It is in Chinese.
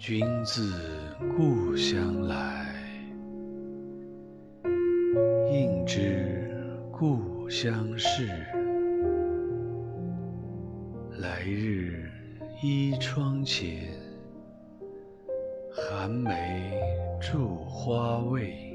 君自故乡来，应知故乡事。来日依窗前，寒梅著花未。